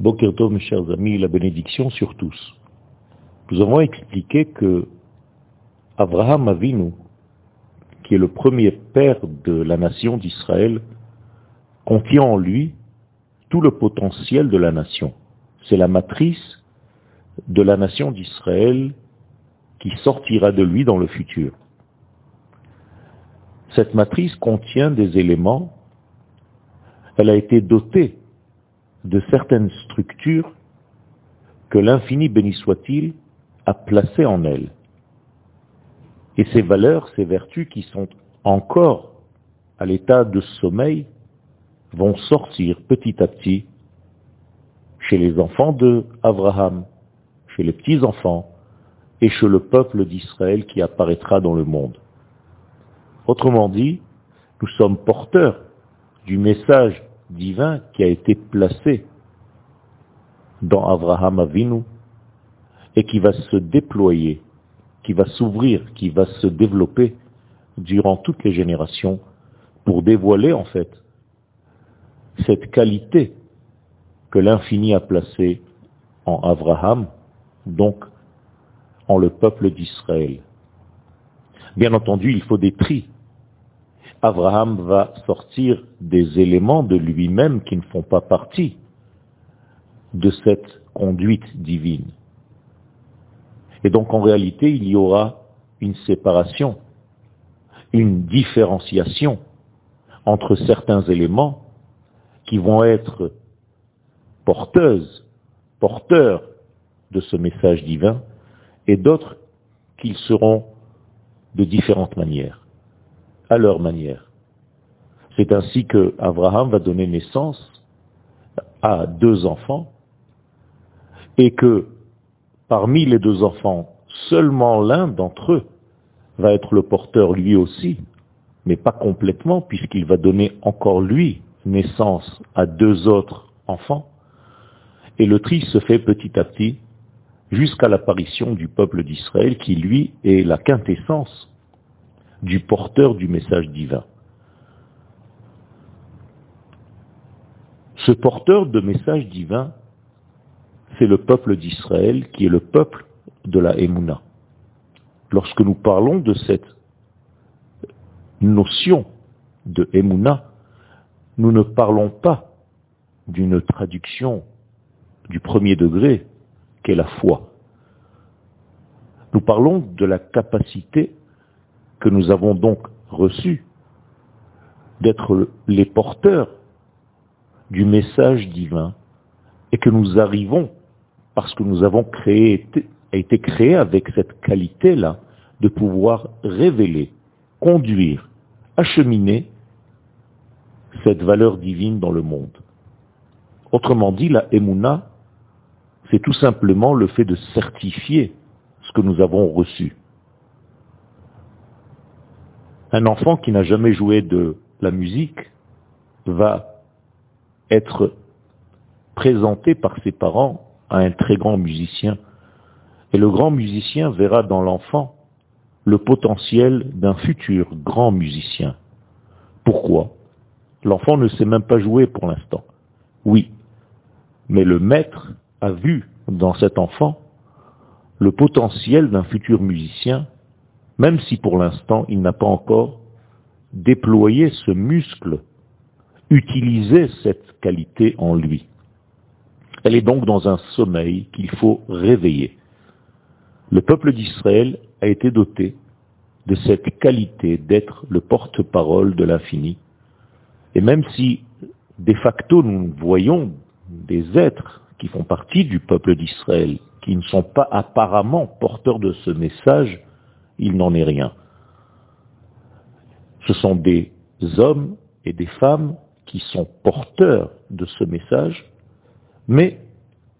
Bokerto, mes chers amis, la bénédiction sur tous. Nous avons expliqué que Abraham Avinu, qui est le premier père de la nation d'Israël, contient en lui tout le potentiel de la nation. C'est la matrice de la nation d'Israël qui sortira de lui dans le futur. Cette matrice contient des éléments, elle a été dotée de certaines structures que l'infini béni soit-il a placées en elle. Et ces valeurs, ces vertus qui sont encore à l'état de sommeil, vont sortir petit à petit chez les enfants de Abraham, chez les petits-enfants et chez le peuple d'Israël qui apparaîtra dans le monde. Autrement dit, nous sommes porteurs du message divin qui a été placé dans Abraham Avinu et qui va se déployer, qui va s'ouvrir, qui va se développer durant toutes les générations pour dévoiler en fait cette qualité que l'infini a placée en Abraham, donc en le peuple d'Israël. Bien entendu, il faut des tris. Abraham va sortir des éléments de lui-même qui ne font pas partie de cette conduite divine. Et donc en réalité, il y aura une séparation, une différenciation entre certains éléments qui vont être porteuses, porteurs de ce message divin, et d'autres qu'ils seront de différentes manières, à leur manière. C'est ainsi que Abraham va donner naissance à deux enfants, et que parmi les deux enfants, seulement l'un d'entre eux va être le porteur lui aussi, mais pas complètement, puisqu'il va donner encore lui naissance à deux autres enfants, et le tri se fait petit à petit jusqu'à l'apparition du peuple d'Israël qui, lui, est la quintessence du porteur du message divin. Ce porteur de message divin, c'est le peuple d'Israël qui est le peuple de la Emouna. Lorsque nous parlons de cette notion de Emouna, nous ne parlons pas d'une traduction du premier degré qu'est la foi. Nous parlons de la capacité que nous avons donc reçue d'être les porteurs du message divin et que nous arrivons, parce que nous avons créé, été créés avec cette qualité-là, de pouvoir révéler, conduire, acheminer cette valeur divine dans le monde. Autrement dit, la Emouna, c'est tout simplement le fait de certifier ce que nous avons reçu. Un enfant qui n'a jamais joué de la musique va être présenté par ses parents à un très grand musicien. Et le grand musicien verra dans l'enfant le potentiel d'un futur grand musicien. Pourquoi? L'enfant ne sait même pas jouer pour l'instant. Oui, mais le maître a vu dans cet enfant le potentiel d'un futur musicien, même si pour l'instant il n'a pas encore déployé ce muscle, utilisé cette qualité en lui. Elle est donc dans un sommeil qu'il faut réveiller. Le peuple d'Israël a été doté de cette qualité d'être le porte-parole de l'infini et même si, de facto, nous voyons des êtres qui font partie du peuple d'Israël, qui ne sont pas apparemment porteurs de ce message, il n'en est rien. Ce sont des hommes et des femmes qui sont porteurs de ce message, mais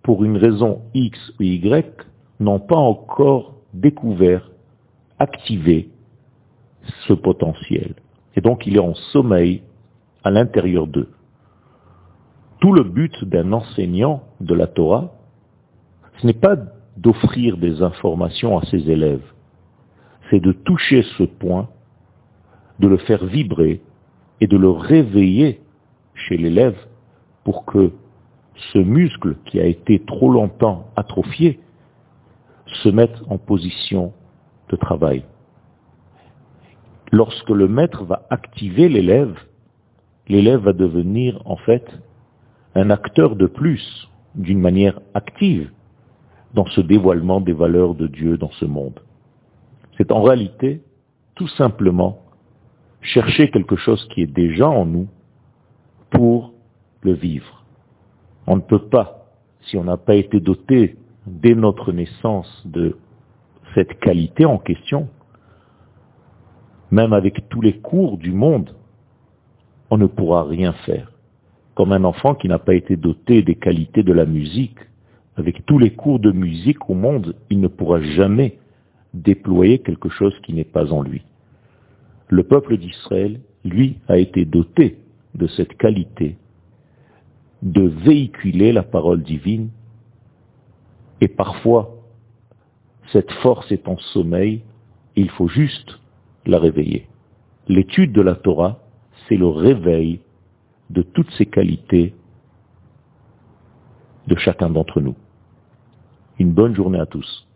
pour une raison X ou Y, n'ont pas encore découvert, activé ce potentiel. Et donc il est en sommeil à l'intérieur d'eux. Tout le but d'un enseignant de la Torah, ce n'est pas d'offrir des informations à ses élèves, c'est de toucher ce point, de le faire vibrer et de le réveiller chez l'élève pour que ce muscle qui a été trop longtemps atrophié se mette en position de travail. Lorsque le maître va activer l'élève, l'élève va devenir en fait un acteur de plus, d'une manière active, dans ce dévoilement des valeurs de Dieu dans ce monde. C'est en réalité tout simplement chercher quelque chose qui est déjà en nous pour le vivre. On ne peut pas, si on n'a pas été doté dès notre naissance de cette qualité en question, même avec tous les cours du monde, on ne pourra rien faire. Comme un enfant qui n'a pas été doté des qualités de la musique, avec tous les cours de musique au monde, il ne pourra jamais déployer quelque chose qui n'est pas en lui. Le peuple d'Israël, lui, a été doté de cette qualité de véhiculer la parole divine et parfois cette force est en sommeil, il faut juste la réveiller. L'étude de la Torah, c'est le réveil de toutes ces qualités de chacun d'entre nous. Une bonne journée à tous.